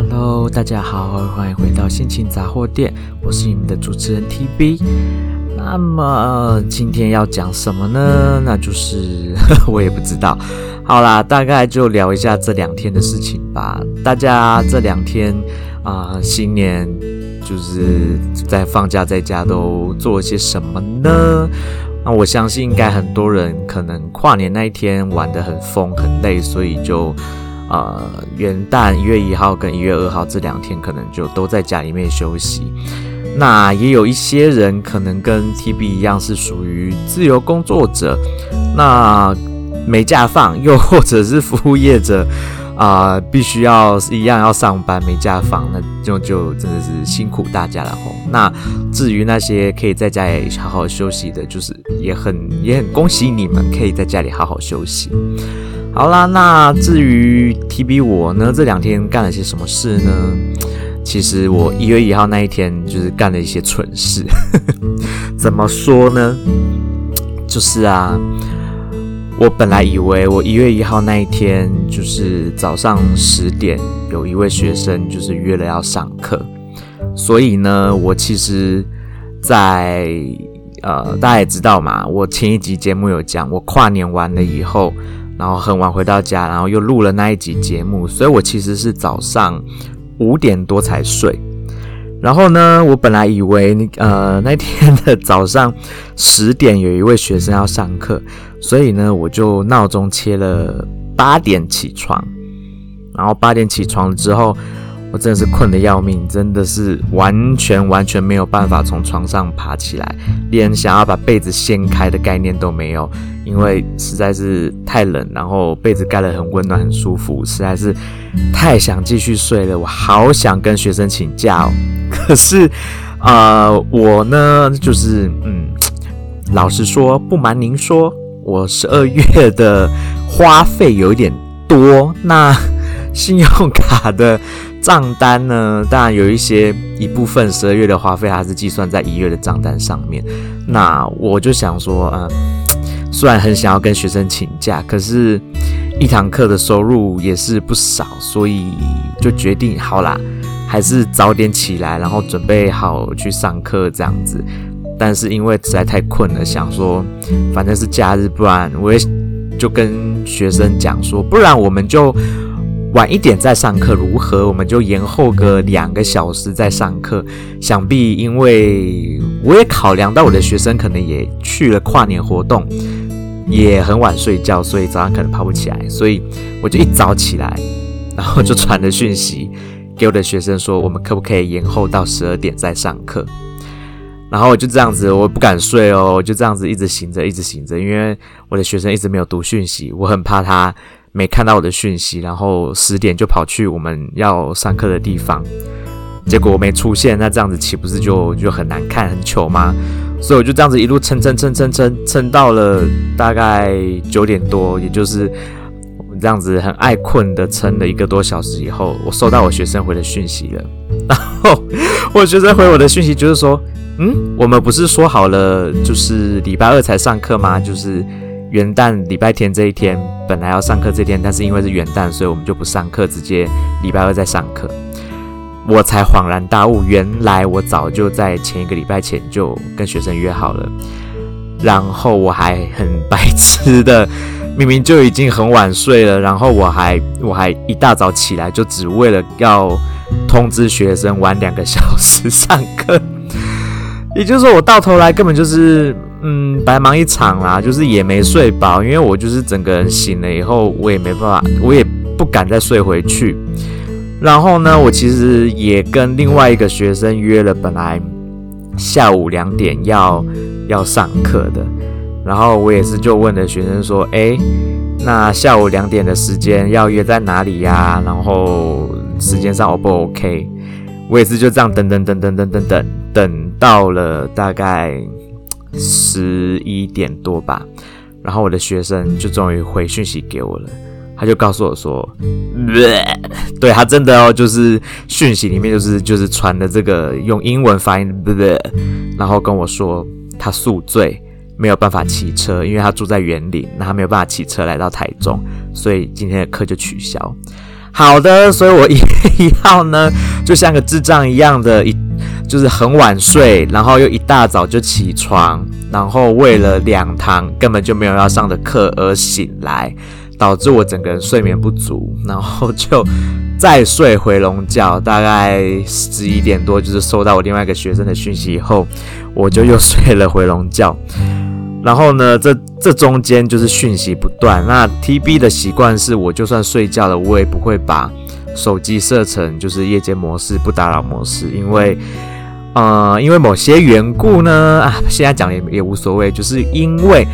Hello，大家好，欢迎回到心情杂货店，我是你们的主持人 TB。那么今天要讲什么呢？那就是 我也不知道。好啦，大概就聊一下这两天的事情吧。大家这两天啊、新年就是在放假，在家都做了些什么呢？那我相信应该很多人可能跨年那一天玩得很疯很累，所以就呃元旦一月一号跟一月二号这两天可能就都在家里面休息。那也有一些人可能跟 TB 一样是属于自由工作者，那没假放，又或者是服务业者。啊、必须要一样要上班，没假放，那就就真的是辛苦大家了吼。那至于那些可以在家里好好休息的，就是也很也很恭喜你们可以在家里好好休息。好啦，那至于 TB 我呢，这两天干了些什么事呢？其实我一月一号那一天就是干了一些蠢事，怎么说呢？就是啊。我本来以为我一月一号那一天就是早上十点，有一位学生就是约了要上课，所以呢，我其实在，在呃，大家也知道嘛，我前一集节目有讲，我跨年完了以后，然后很晚回到家，然后又录了那一集节目，所以我其实是早上五点多才睡。然后呢，我本来以为呃那天的早上十点有一位学生要上课，所以呢我就闹钟切了八点起床，然后八点起床之后。我真的是困得要命，真的是完全完全没有办法从床上爬起来，连想要把被子掀开的概念都没有，因为实在是太冷，然后被子盖得很温暖很舒服，实在是太想继续睡了。我好想跟学生请假哦，可是，呃，我呢就是嗯，老实说，不瞒您说，我十二月的花费有一点多，那信用卡的。账单呢，当然有一些一部分十二月的花费还是计算在一月的账单上面。那我就想说，嗯，虽然很想要跟学生请假，可是一堂课的收入也是不少，所以就决定好啦，还是早点起来，然后准备好去上课这样子。但是因为实在太困了，想说反正是假日，不然我也就跟学生讲说，不然我们就。晚一点再上课如何？我们就延后个两个小时再上课。想必因为我也考量到我的学生可能也去了跨年活动，也很晚睡觉，所以早上可能爬不起来。所以我就一早起来，然后就传了讯息给我的学生说，我们可不可以延后到十二点再上课？然后我就这样子，我不敢睡哦，我就这样子一直醒着，一直醒着，因为我的学生一直没有读讯息，我很怕他。没看到我的讯息，然后十点就跑去我们要上课的地方，结果我没出现，那这样子岂不是就就很难看很糗吗？所以我就这样子一路撑撑撑撑撑撑到了大概九点多，也就是这样子很爱困的撑了一个多小时以后，我收到我学生回的讯息了。然后我学生回我的讯息就是说，嗯，我们不是说好了就是礼拜二才上课吗？就是。元旦礼拜天这一天本来要上课这天，但是因为是元旦，所以我们就不上课，直接礼拜二再上课。我才恍然大悟，原来我早就在前一个礼拜前就跟学生约好了，然后我还很白痴的，明明就已经很晚睡了，然后我还我还一大早起来，就只为了要通知学生晚两个小时上课。也就是说，我到头来根本就是。嗯，白忙一场啦，就是也没睡饱，因为我就是整个人醒了以后，我也没办法，我也不敢再睡回去。然后呢，我其实也跟另外一个学生约了，本来下午两点要要上课的。然后我也是就问了学生说：“诶，那下午两点的时间要约在哪里呀？然后时间上 O 不 OK？” 我也是就这样等等等等等等等等到了大概。十一点多吧，然后我的学生就终于回讯息给我了，他就告诉我说，对，他真的哦，就是讯息里面就是就是传的这个用英文发音，然后跟我说他宿醉，没有办法骑车，因为他住在园林，那他没有办法骑车来到台中，所以今天的课就取消。好的，所以我一月一号呢，就像个智障一样的，一就是很晚睡，然后又一大早就起床，然后为了两堂根本就没有要上的课而醒来，导致我整个人睡眠不足，然后就再睡回笼觉，大概十一点多，就是收到我另外一个学生的讯息以后，我就又 睡了回笼觉。然后呢，这这中间就是讯息不断。那 TB 的习惯是，我就算睡觉了，我也不会把手机设成就是夜间模式、不打扰模式，因为，呃，因为某些缘故呢，啊，现在讲也也无所谓，就是因为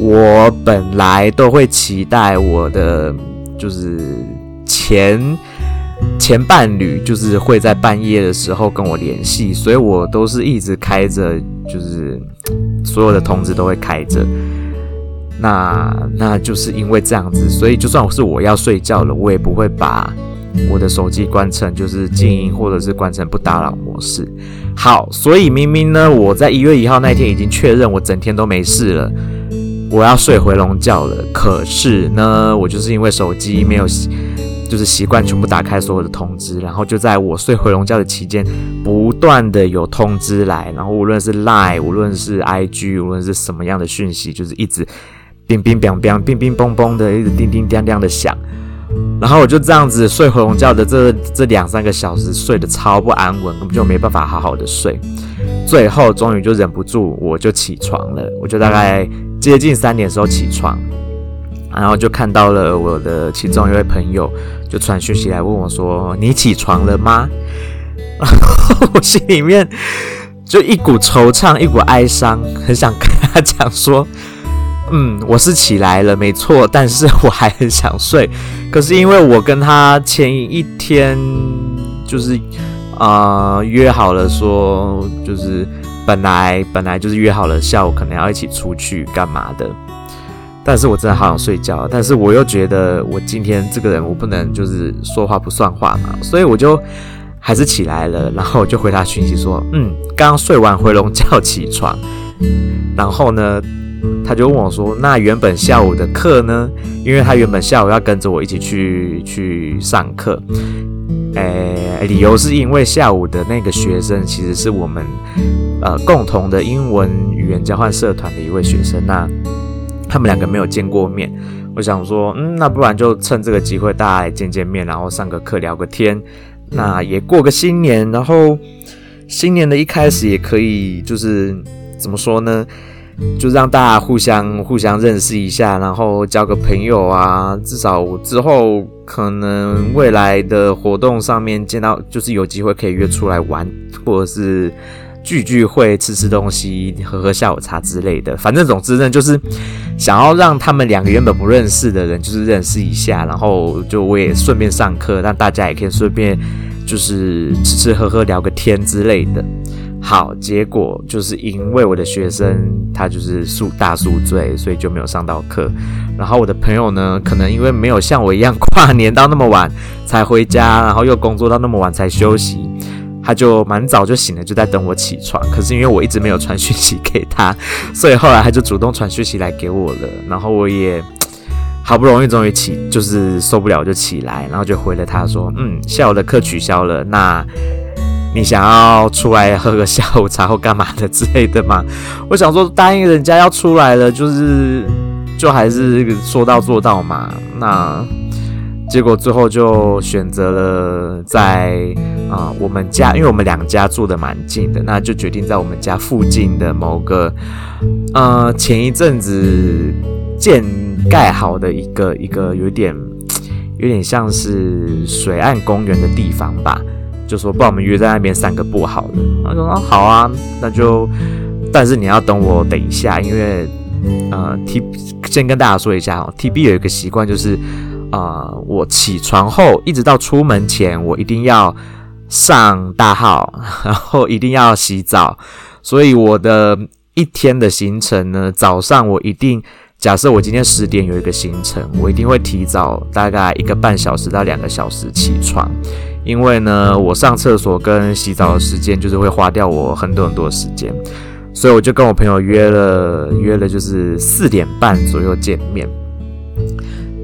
我本来都会期待我的就是前前伴侣就是会在半夜的时候跟我联系，所以我都是一直开着就是。所有的通知都会开着，那那就是因为这样子，所以就算是我要睡觉了，我也不会把我的手机关成就是静音或者是关成不打扰模式。好，所以明明呢，我在一月一号那天已经确认我整天都没事了，我要睡回笼觉了。可是呢，我就是因为手机没有。就是习惯全部打开所有的通知，然后就在我睡回笼觉的期间，不断的有通知来，然后无论是 Line，无论是 IG，无论是什么样的讯息，就是一直乒乒乓乓、乒乒乓乓的，一直叮叮当当的响。然后我就这样子睡回笼觉的这这两三个小时，睡得超不安稳，根本就没办法好好的睡。最后终于就忍不住，我就起床了，我就大概接近三点时候起床。然后就看到了我的其中一位朋友，就传讯息来问我说：“你起床了吗？”然 后我心里面就一股惆怅，一股哀伤，很想跟他讲说：“嗯，我是起来了，没错，但是我还很想睡。可是因为我跟他前一天就是啊、约好了说，就是本来本来就是约好了下午可能要一起出去干嘛的。”但是我真的好想睡觉，但是我又觉得我今天这个人我不能就是说话不算话嘛，所以我就还是起来了，然后我就回他讯息说，嗯，刚刚睡完回笼觉起床，然后呢，他就问我说，那原本下午的课呢？因为他原本下午要跟着我一起去去上课，诶，理由是因为下午的那个学生其实是我们呃共同的英文语言交换社团的一位学生，那。他们两个没有见过面，我想说，嗯，那不然就趁这个机会大家来见见面，然后上个课聊个天，那也过个新年，然后新年的一开始也可以，就是怎么说呢，就让大家互相互相认识一下，然后交个朋友啊，至少我之后可能未来的活动上面见到，就是有机会可以约出来玩，或者是。聚聚会，吃吃东西，喝喝下午茶之类的。反正总之呢，就是想要让他们两个原本不认识的人，就是认识一下。然后就我也顺便上课，让大家也可以顺便就是吃吃喝喝，聊个天之类的。好，结果就是因为我的学生他就是宿大宿醉，所以就没有上到课。然后我的朋友呢，可能因为没有像我一样跨年到那么晚才回家，然后又工作到那么晚才休息。他就蛮早就醒了，就在等我起床。可是因为我一直没有传讯息给他，所以后来他就主动传讯息来给我了。然后我也好不容易终于起，就是受不了就起来，然后就回了他说：“嗯，下午的课取消了，那你想要出来喝个下午茶或干嘛的之类的吗？” 我想说答应人家要出来了，就是就还是说到做到嘛。那。结果最后就选择了在啊、我们家，因为我们两家住的蛮近的，那就决定在我们家附近的某个呃前一阵子建盖好的一个一个有点有点像是水岸公园的地方吧，就说帮我们约在那边散个步好了。他说好啊，那就但是你要等我等一下，因为呃 T 先跟大家说一下哦，TB 有一个习惯就是。啊、呃，我起床后一直到出门前，我一定要上大号，然后一定要洗澡。所以我的一天的行程呢，早上我一定假设我今天十点有一个行程，我一定会提早大概一个半小时到两个小时起床，因为呢，我上厕所跟洗澡的时间就是会花掉我很多很多的时间，所以我就跟我朋友约了约了，就是四点半左右见面。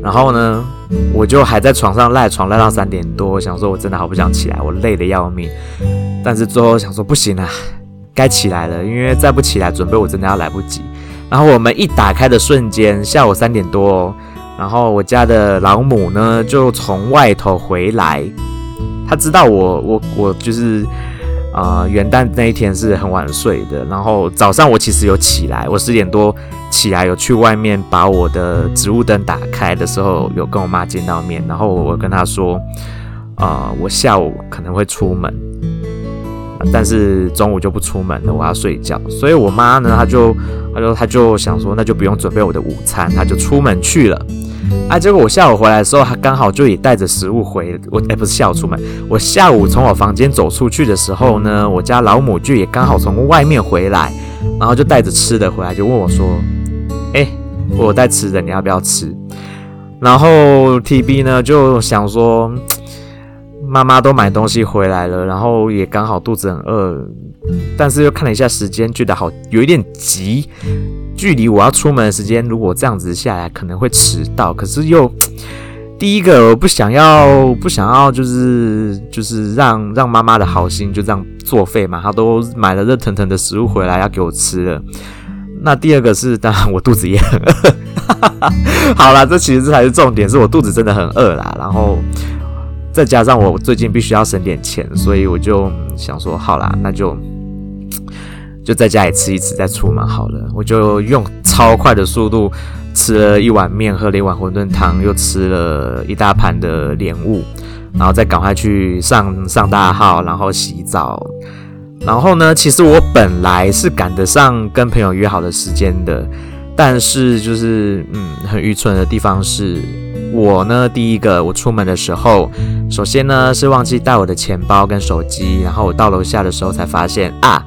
然后呢，我就还在床上赖床赖到三点多，想说我真的好不想起来，我累得要命。但是最后想说不行啊，该起来了，因为再不起来准备我真的要来不及。然后我们一打开的瞬间，下午三点多，然后我家的老母呢就从外头回来，她知道我我我就是。啊、呃，元旦那一天是很晚睡的，然后早上我其实有起来，我十点多起来有去外面把我的植物灯打开的时候，有跟我妈见到面，然后我跟她说，啊、呃，我下午可能会出门，但是中午就不出门了，我要睡觉，所以我妈呢，她就她就她就想说，那就不用准备我的午餐，她就出门去了。啊！结果我下午回来的时候，她刚好就也带着食物回我。哎，不是下午出门，我下午从我房间走出去的时候呢，我家老母就也刚好从外面回来，然后就带着吃的回来，就问我说：“哎，我带吃的，你要不要吃？”然后 TB 呢就想说，妈妈都买东西回来了，然后也刚好肚子很饿，但是又看了一下时间，觉得好有一点急。距离我要出门的时间，如果这样子下来可能会迟到。可是又第一个，我不想要，不想要，就是就是让让妈妈的好心就这样作废嘛。她都买了热腾腾的食物回来要给我吃了。那第二个是，当然我肚子也很饿。好啦，这其实这才是重点，是我肚子真的很饿啦。然后再加上我最近必须要省点钱，所以我就想说，好啦，那就。就在家里吃一吃再出门好了。我就用超快的速度吃了一碗面，喝了一碗馄饨汤，又吃了一大盘的莲雾，然后再赶快去上上大号，然后洗澡。然后呢，其实我本来是赶得上跟朋友约好的时间的，但是就是嗯，很愚蠢的地方是，我呢第一个我出门的时候，首先呢是忘记带我的钱包跟手机，然后我到楼下的时候才发现啊。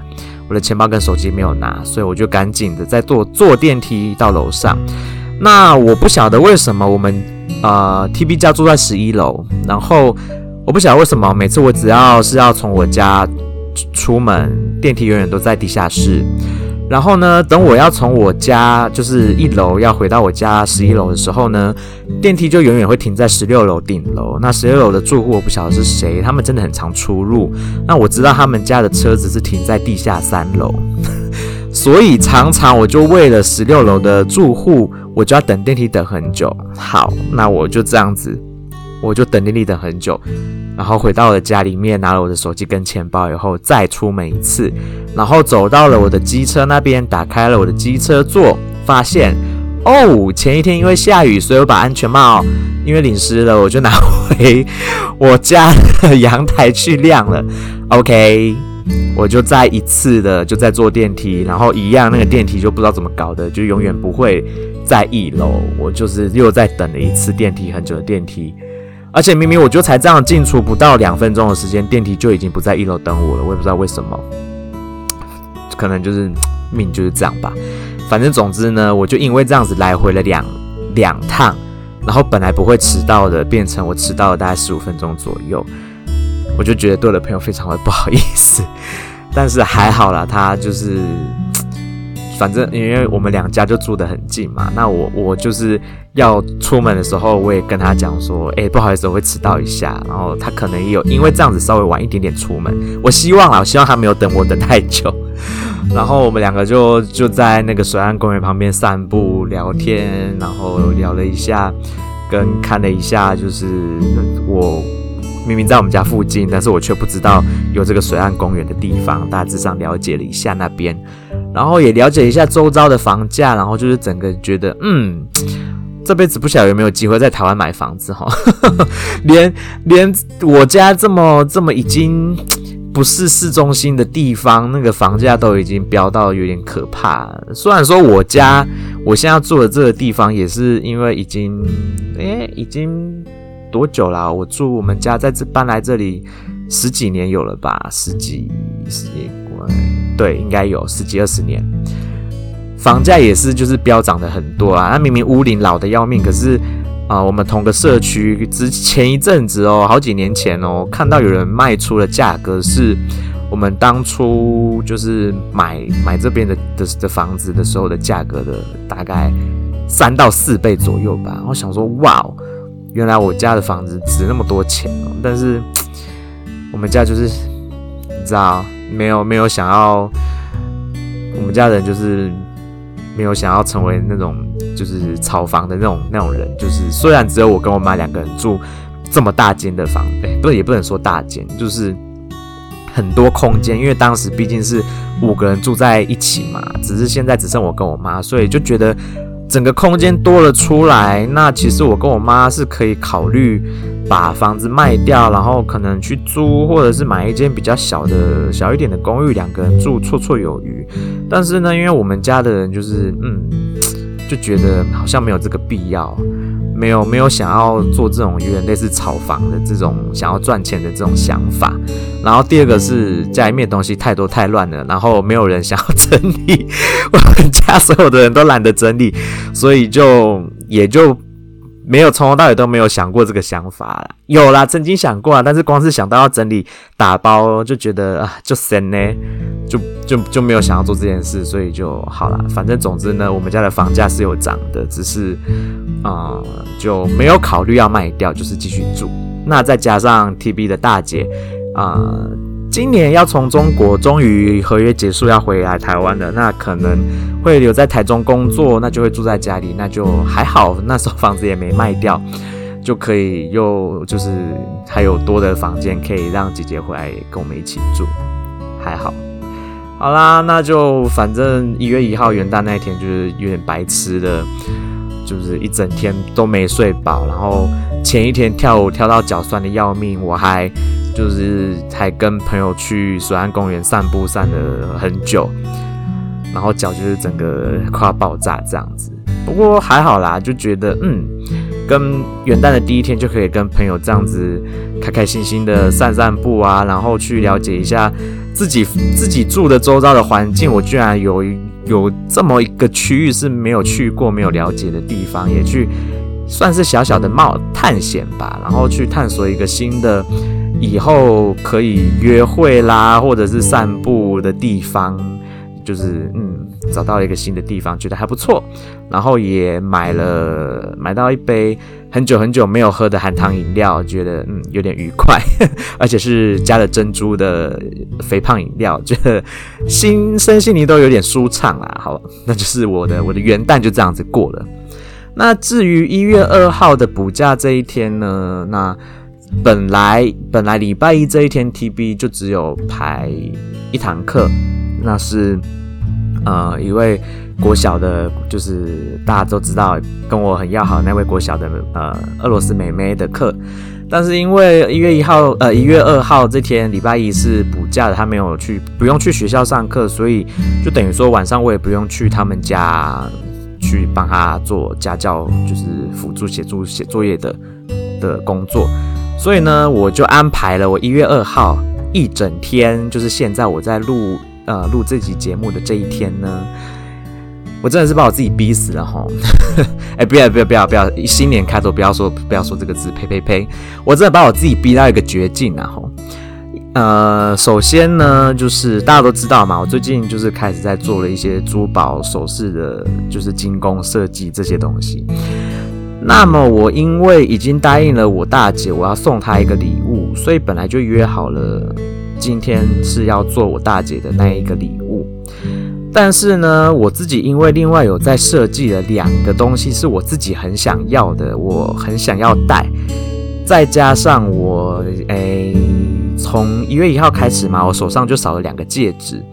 我的钱包跟手机没有拿，所以我就赶紧的在坐坐电梯到楼上。那我不晓得为什么我们呃 TB 家住在十一楼，然后我不晓得为什么每次我只要是要从我家出门，电梯永远都在地下室。然后呢，等我要从我家就是一楼要回到我家十一楼的时候呢，电梯就永远会停在十六楼顶楼。那十六楼的住户我不晓得是谁，他们真的很常出入。那我知道他们家的车子是停在地下三楼，所以常常我就为了十六楼的住户，我就要等电梯等很久。好，那我就这样子，我就等电梯等很久。然后回到了家里面，拿了我的手机跟钱包以后，再出门一次，然后走到了我的机车那边，打开了我的机车座，发现哦，前一天因为下雨，所以我把安全帽因为淋湿了，我就拿回 我家的阳台去晾了。OK，我就再一次的就在坐电梯，然后一样那个电梯就不知道怎么搞的，就永远不会在一楼，我就是又再等了一次电梯，很久的电梯。而且明明我就才这样进出不到两分钟的时间，电梯就已经不在一楼等我了，我也不知道为什么，可能就是命就是这样吧。反正总之呢，我就因为这样子来回了两两趟，然后本来不会迟到的，变成我迟到了大概十五分钟左右，我就觉得对我的朋友非常的不好意思，但是还好啦，他就是。反正因为我们两家就住得很近嘛，那我我就是要出门的时候，我也跟他讲说，哎、不好意思，我会迟到一下。然后他可能也有因为这样子稍微晚一点点出门。我希望啊，我希望他没有等我等太久。然后我们两个就就在那个水岸公园旁边散步聊天，然后聊了一下，跟看了一下，就是我明明在我们家附近，但是我却不知道有这个水岸公园的地方，大致上了解了一下那边。然后也了解一下周遭的房价，然后就是整个觉得，嗯，这辈子不晓得有没有机会在台湾买房子哈，连连我家这么这么已经不是市中心的地方，那个房价都已经飙到有点可怕。虽然说我家我现在住的这个地方也是因为已经，诶，已经多久了？我住我们家在这搬来这里十几年有了吧，十几十几。对，应该有十几二十年，房价也是就是飙涨的很多啊。那明明屋龄老的要命，可是啊、我们同个社区之前一阵子哦，好几年前哦，看到有人卖出的价格是我们当初就是买买这边的的的房子的时候的价格的大概三到四倍左右吧。我想说，哇哦，原来我家的房子值那么多钱哦。但是我们家就是你知道，没有没有想要，我们家人就是没有想要成为那种就是炒房的那种那种人。就是虽然只有我跟我妈两个人住这么大间的房，哎，不也不能说大间，就是。很多空间，因为当时毕竟是五个人住在一起嘛，只是现在只剩我跟我妈，所以就觉得整个空间多了出来。那其实我跟我妈是可以考虑把房子卖掉，然后可能去租，或者是买一间比较小的小一点的公寓，两个人住绰绰有余。但是呢，因为我们家的人就是嗯，就觉得好像没有这个必要。没有没有想要做这种有点类似炒房的这种想要赚钱的这种想法，然后第二个是家里面东西太多太乱了，然后没有人想要整理，我们家所有的人都懒得整理，所以就也就。没有，从头到尾都没有想过这个想法啦。有啦，曾经想过啊，但是光是想到要整理打包，就觉得啊，就神呢，就就就没有想要做这件事，所以就好了。反正总之呢，我们家的房价是有涨的，只是啊、就没有考虑要卖掉，就是继续住。那再加上 TB 的大姐啊。今年要从中国终于合约结束要回来台湾了，那可能会留在台中工作，那就会住在家里，那就还好。那时候房子也没卖掉，就可以又就是还有多的房间可以让姐姐回来跟我们一起住，还好。好啦，那就反正一月一号元旦那一天就是有点白痴的，就是一整天都没睡饱，然后前一天跳舞跳到脚酸的要命，我还。就是还跟朋友去水岸公园散步，散了很久，然后脚就是整个快要爆炸这样子。不过还好啦，就觉得嗯，跟元旦的第一天就可以跟朋友这样子开开心心的散散步啊，然后去了解一下自己自己住的周遭的环境。我居然有有这么一个区域是没有去过、没有了解的地方，也去算是小小的冒探险吧，然后去探索一个新的。以后可以约会啦，或者是散步的地方，就是嗯，找到了一个新的地方，觉得还不错。然后也买了买到一杯很久很久没有喝的含糖饮料，觉得嗯有点愉快，而且是加了珍珠的肥胖饮料，觉得心身心灵都有点舒畅啦。好，那就是我的我的元旦就这样子过了。那至于一月二号的补假这一天呢，那。本来本来礼拜一这一天，TB 就只有排一堂课，那是呃一位国小的，就是大家都知道跟我很要好那位国小的呃俄罗斯妹妹的课，但是因为一月一号呃一月二号这天礼拜一是补假的，她没有去，不用去学校上课，所以就等于说晚上我也不用去他们家去帮她做家教，就是辅助协助写作业的的工作。所以呢，我就安排了我一月二号一整天，就是现在我在录呃录这集节目的这一天呢，我真的是把我自己逼死了哈！哎、不要不要不要不要，新年开头不要说不要说这个字，呸呸呸！我真的把我自己逼到一个绝境啊哈！呃，首先呢，就是大家都知道嘛，我最近就是开始在做了一些珠宝首饰的，就是精工设计这些东西。那么我因为已经答应了我大姐，我要送她一个礼物，所以本来就约好了今天是要做我大姐的那一个礼物。但是呢，我自己因为另外有在设计了两个东西是我自己很想要的，我很想要戴，再加上我诶，从一月一号开始嘛，我手上就少了两个戒指。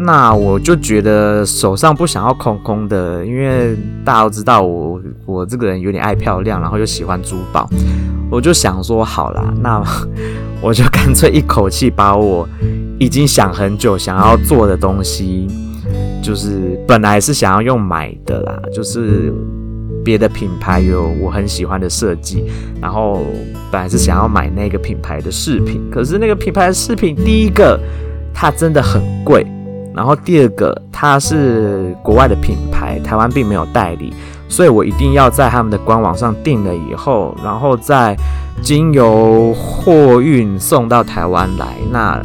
那我就觉得手上不想要空空的，因为大家都知道我我这个人有点爱漂亮，然后又喜欢珠宝，我就想说好啦，那我就干脆一口气把我已经想很久想要做的东西，就是本来是想要用买的啦，就是别的品牌有我很喜欢的设计，然后本来是想要买那个品牌的饰品，可是那个品牌的饰品，第一个它真的很贵。然后第二个，它是国外的品牌，台湾并没有代理，所以我一定要在他们的官网上订了以后，然后再经由货运送到台湾来。那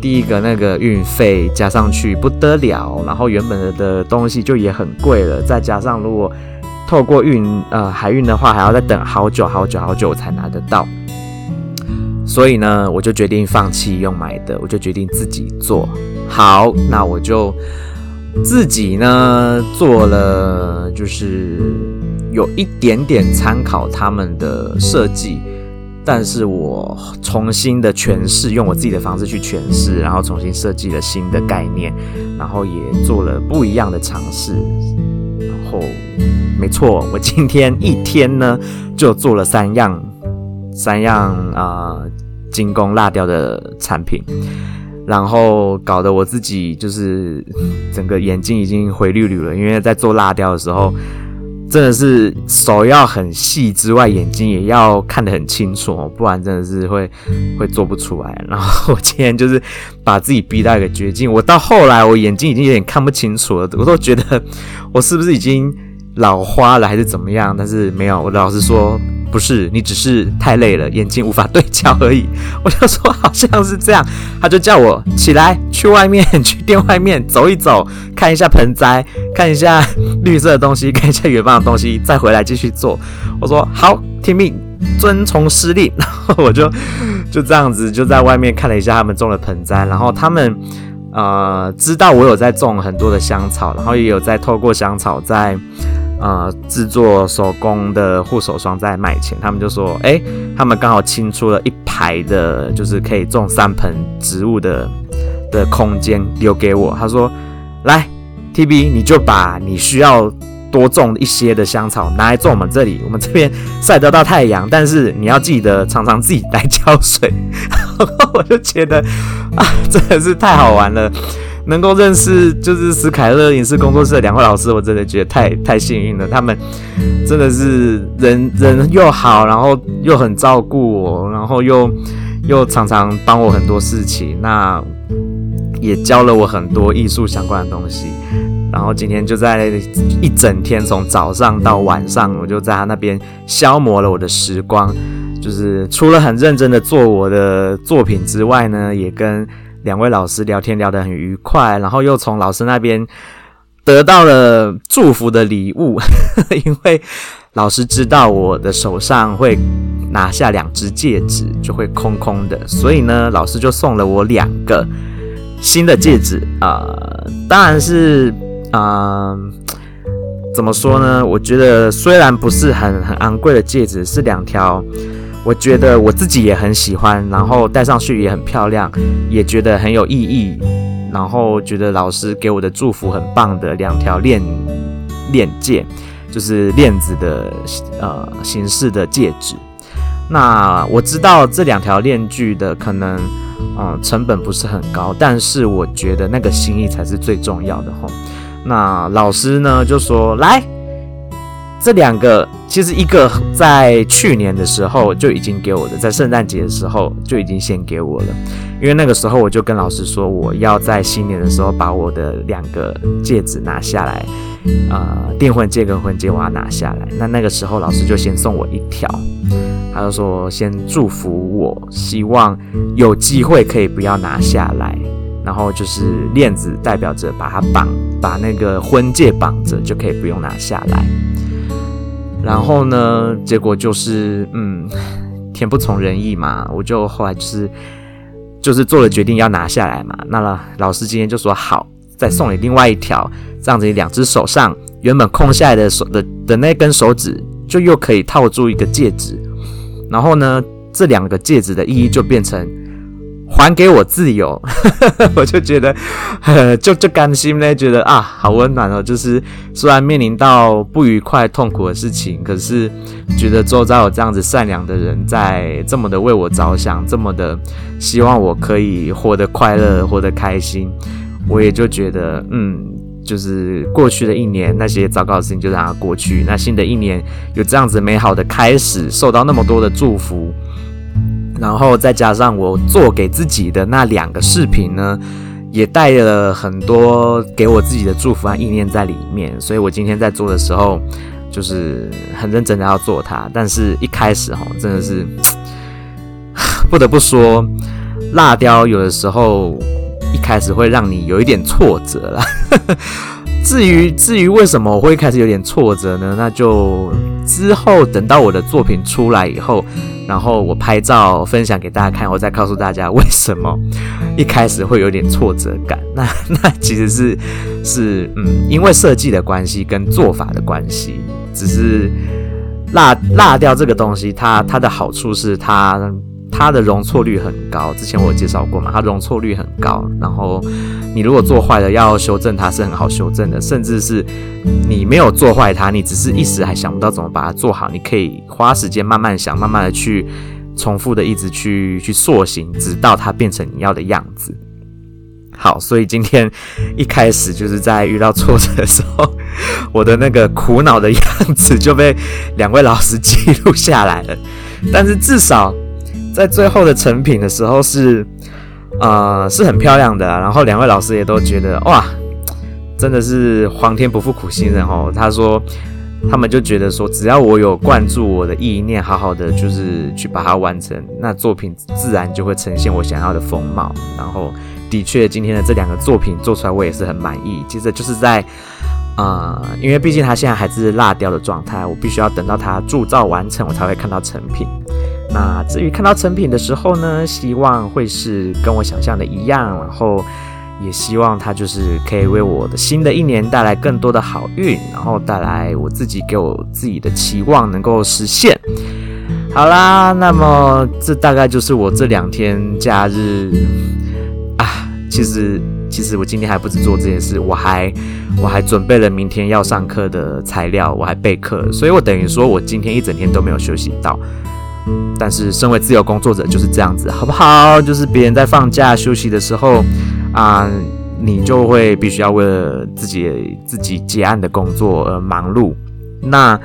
第一个那个运费加上去不得了，然后原本的东西就也很贵了，再加上如果透过运呃海运的话，还要再等好久好久好久才拿得到。所以呢，我就决定放弃用买的，我就决定自己做。好，那我就自己呢做了，就是有一点点参考他们的设计，但是我重新的诠释，用我自己的方式去诠释，然后重新设计了新的概念，然后也做了不一样的尝试。然后，没错，我今天一天呢就做了三样。三样啊、精工蜡雕的产品，然后搞得我自己就是整个眼睛已经灰绿绿了，因为在做蜡雕的时候，真的是手要很细之外，眼睛也要看得很清楚，不然真的是会会做不出来。然后我今天就是把自己逼到一个绝境，我到后来我眼睛已经有点看不清楚了，我都觉得我是不是已经老花了还是怎么样？但是没有，我老实说。不是，你只是太累了，眼睛无法对焦而已。我就说好像是这样，他就叫我起来，去外面，去店外面走一走，看一下盆栽，看一下绿色的东西，看一下远方的东西，再回来继续做。我说好，听命，遵从司令。然后我就就这样子就在外面看了一下他们种的盆栽，然后他们呃知道我有在种很多的香草，然后也有在透过香草在。呃，制作手工的护手霜在卖钱，他们就说，哎、他们刚好清出了一排的，就是可以种三盆植物的的空间留给我。他说，来，TB，你就把你需要多种一些的香草拿来种我们这里，我们这边晒得到太阳，但是你要记得常常自己来浇水。我就觉得啊，真的是太好玩了。能够认识就是史凯乐影视工作室的两位老师，我真的觉得太太幸运了。他们真的是人人又好，然后又很照顾我，然后又又常常帮我很多事情。那也教了我很多艺术相关的东西。然后今天就在一整天，从早上到晚上，我就在他那边消磨了我的时光。就是除了很认真的做我的作品之外呢，也跟。两位老师聊天聊得很愉快，然后又从老师那边得到了祝福的礼物，因为老师知道我的手上会拿下两只戒指，就会空空的，所以呢，老师就送了我两个新的戒指啊、呃，当然是啊、怎么说呢？我觉得虽然不是很很昂贵的戒指，是两条。我觉得我自己也很喜欢，然后戴上去也很漂亮，也觉得很有意义，然后觉得老师给我的祝福很棒的两条链链戒，就是链子的呃形式的戒指。那我知道这两条链具的可能嗯、成本不是很高，但是我觉得那个心意才是最重要的吼。那老师呢就说来。这两个其实一个在去年的时候就已经给我的，在圣诞节的时候就已经先给我了，因为那个时候我就跟老师说，我要在新年的时候把我的两个戒指拿下来，呃，订婚戒跟婚戒我要拿下来。那那个时候老师就先送我一条，他就说先祝福我，希望有机会可以不要拿下来，然后就是链子代表着把它绑，把那个婚戒绑着就可以不用拿下来。然后呢，结果就是，嗯，天不从人意嘛，我就后来就是，就是做了决定要拿下来嘛。那，老师今天就说好，再送你另外一条，这样子你两只手上原本空下来的手的的那根手指，就又可以套住一个戒指。然后呢，这两个戒指的意义就变成。还给我自由，我就觉得，就就甘心呢，觉得啊，好温暖哦。就是虽然面临到不愉快、痛苦的事情，可是觉得周遭有这样子善良的人在，这么的为我着想，这么的希望我可以活得快乐、活得开心，我也就觉得，嗯，就是过去的一年那些糟糕的事情就让它过去，那新的一年有这样子美好的开始，受到那么多的祝福。然后再加上我做给自己的那两个视频呢，也带了很多给我自己的祝福和意念在里面。所以我今天在做的时候，就是很认真的要做它。但是一开始哈，真的是 不得不说，蜡雕有的时候一开始会让你有一点挫折啦。至于至于为什么我会开始有点挫折呢？那就之后等到我的作品出来以后，然后我拍照分享给大家看，我再告诉大家为什么 一开始会有点挫折感。那 那其实是是嗯，因为设计的关系跟做法的关系，只是落落掉这个东西，它它的好处是它。它的容错率很高，之前我有介绍过嘛，它容错率很高。然后你如果做坏了，要修正它是很好修正的，甚至是你没有做坏它，你只是一时还想不到怎么把它做好，你可以花时间慢慢想，慢慢的去重复的一直去去塑形，直到它变成你要的样子。好，所以今天一开始就是在遇到挫折的时候，我的那个苦恼的样子就被两位老师记录下来了，但是至少。在最后的成品的时候是，呃，是很漂亮的。然后两位老师也都觉得哇，真的是皇天不负苦心人哦。他说，他们就觉得说，只要我有灌注我的意念，好好的就是去把它完成，那作品自然就会呈现我想要的风貌。然后，的确，今天的这两个作品做出来，我也是很满意。其实就是在，呃，因为毕竟它现在还是蜡雕的状态，我必须要等到它铸造完成，我才会看到成品。那至于看到成品的时候呢，希望会是跟我想象的一样，然后也希望它就是可以为我的新的一年带来更多的好运，然后带来我自己给我自己的期望能够实现。好啦，那么这大概就是我这两天假日啊，其实其实我今天还不止做这件事，我还我还准备了明天要上课的材料，我还备课，所以我等于说我今天一整天都没有休息到。但是，身为自由工作者就是这样子，好不好？就是别人在放假休息的时候啊，你就会必须要为了自己自己结案的工作而忙碌。那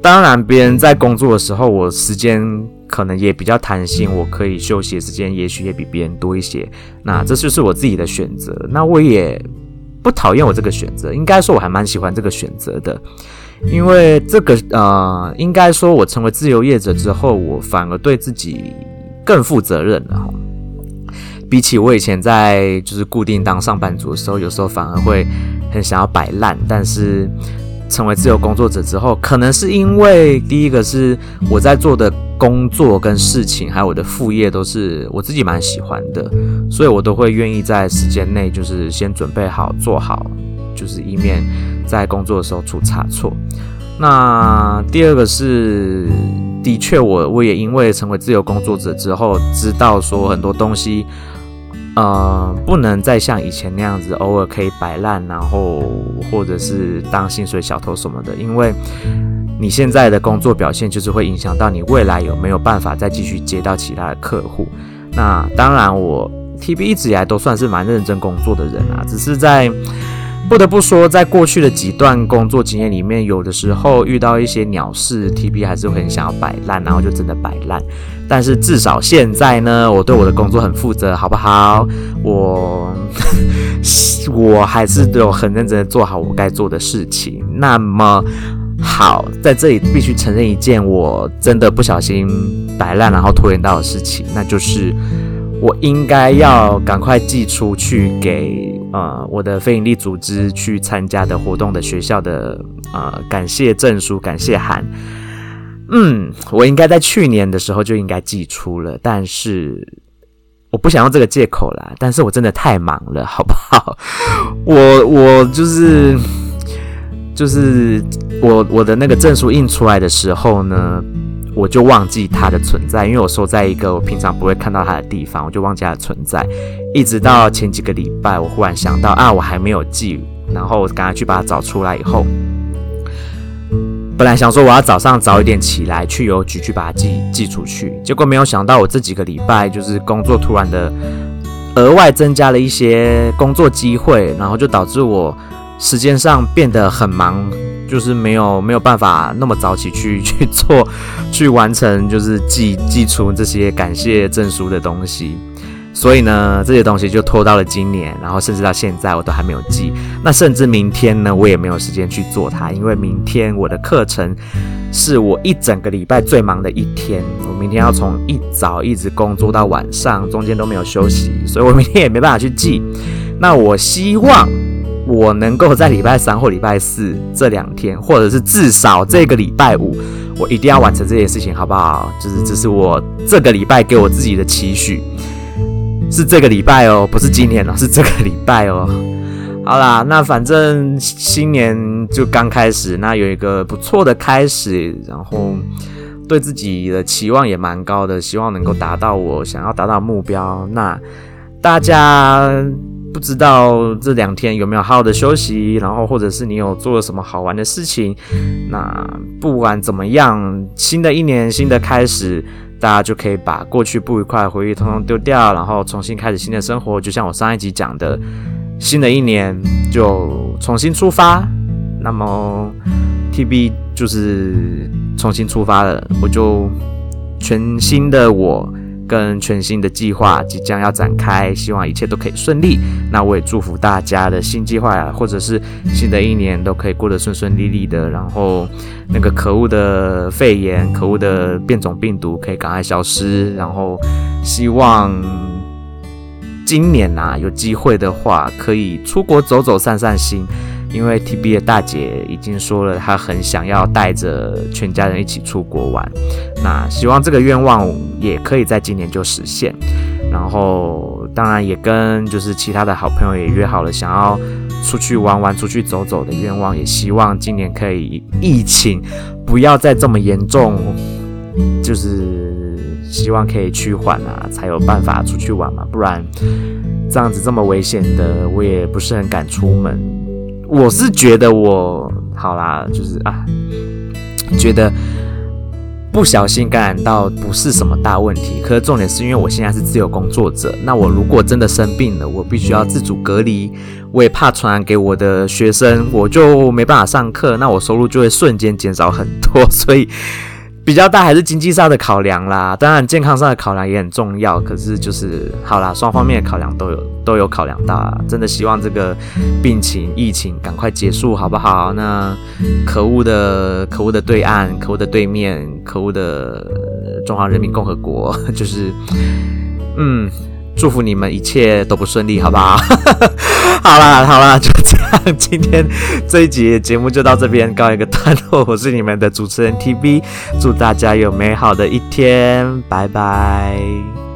当然，别人在工作的时候，我时间可能也比较弹性，我可以休息的时间也许也比别人多一些。那这就是我自己的选择。那我也不讨厌我这个选择，应该说我还蛮喜欢这个选择的。因为这个呃，应该说，我成为自由业者之后，我反而对自己更负责任了哈。比起我以前在就是固定当上班族的时候，有时候反而会很想要摆烂。但是成为自由工作者之后，可能是因为第一个是我在做的工作跟事情，还有我的副业都是我自己蛮喜欢的，所以我都会愿意在时间内就是先准备好做好，就是一面。在工作的时候出差错。那第二个是，的确，我我也因为成为自由工作者之后，知道说很多东西，呃，不能再像以前那样子，偶尔可以摆烂，然后或者是当薪水小偷什么的。因为你现在的工作表现，就是会影响到你未来有没有办法再继续接到其他的客户。那当然，我 TB 一直以来都算是蛮认真工作的人啊，只是在。不得不说，在过去的几段工作经验里面，有的时候遇到一些鸟事，TP 还是会很想要摆烂，然后就真的摆烂。但是至少现在呢，我对我的工作很负责，好不好？我我还是有很认真的做好我该做的事情。那么好，在这里必须承认一件我真的不小心摆烂，然后拖延到的事情，那就是。我应该要赶快寄出去给呃我的非营利组织去参加的活动的学校的呃感谢证书、感谢函。嗯，我应该在去年的时候就应该寄出了，但是我不想用这个借口啦。但是我真的太忙了，好不好？我我就是就是我我的那个证书印出来的时候呢。我就忘记它的存在，因为我收在一个我平常不会看到它的地方，我就忘记它的存在。一直到前几个礼拜，我忽然想到啊，我还没有寄，然后我赶快去把它找出来。以后本来想说我要早上早一点起来去邮局去把它寄寄出去，结果没有想到我这几个礼拜就是工作突然的额外增加了一些工作机会，然后就导致我时间上变得很忙。就是没有没有办法那么早起去 去做，去完成就是寄寄出这些感谢证书的东西，所以呢，这些东西就拖到了今年，然后甚至到现在我都还没有寄。那甚至明天呢，我也没有时间去做它，因为明天我的课程是我一整个礼拜最忙的一天，我明天要从一早一直工作到晚上，中间都没有休息，所以我明天也没办法去寄。那我希望。我能够在礼拜三或礼拜四这两天，或者是至少这个礼拜五，我一定要完成这件事情，好不好？就是这是我这个礼拜给我自己的期许，是这个礼拜哦，不是今天哦，是这个礼拜哦。好啦，那反正新年就刚开始，那有一个不错的开始，然后对自己的期望也蛮高的，希望能够达到我想要达到的目标。那大家。不知道这两天有没有好好的休息，然后或者是你有做了什么好玩的事情？那不管怎么样，新的一年新的开始，大家就可以把过去不愉快回忆通通丢掉，然后重新开始新的生活。就像我上一集讲的，新的一年就重新出发。那么 TB 就是重新出发了，我就全新的我。跟全新的计划即将要展开，希望一切都可以顺利。那我也祝福大家的新计划啊，或者是新的一年都可以过得顺顺利利的。然后那个可恶的肺炎、可恶的变种病毒可以赶快消失。然后希望今年呐、有机会的话可以出国走走、散散心。因为 TB 的大姐已经说了，她很想要带着全家人一起出国玩。那希望这个愿望也可以在今年就实现。然后，当然也跟就是其他的好朋友也约好了，想要出去玩玩、出去走走的愿望，也希望今年可以疫情不要再这么严重，就是希望可以趋缓啊，才有办法出去玩嘛。不然这样子这么危险的，我也不是很敢出门。我是觉得我好啦，就是啊，觉得不小心感染到不是什么大问题。可是重点是因为我现在是自由工作者，那我如果真的生病了，我必须要自主隔离，我也怕传染给我的学生，我就没办法上课，那我收入就会瞬间减少很多，所以。比较大还是经济上的考量啦，当然健康上的考量也很重要。可是就是好啦，双方面的考量都有都有考量到啊。真的希望这个病情疫情赶快结束，好不好？那可恶的可恶的对岸，可恶的对面，可恶的中华人民共和国，就是嗯。祝福你们一切都不顺利，好不好？好啦好啦，就这样，今天这一集节目就到这边告一个段落。我是你们的主持人 TB，祝大家有美好的一天，拜拜。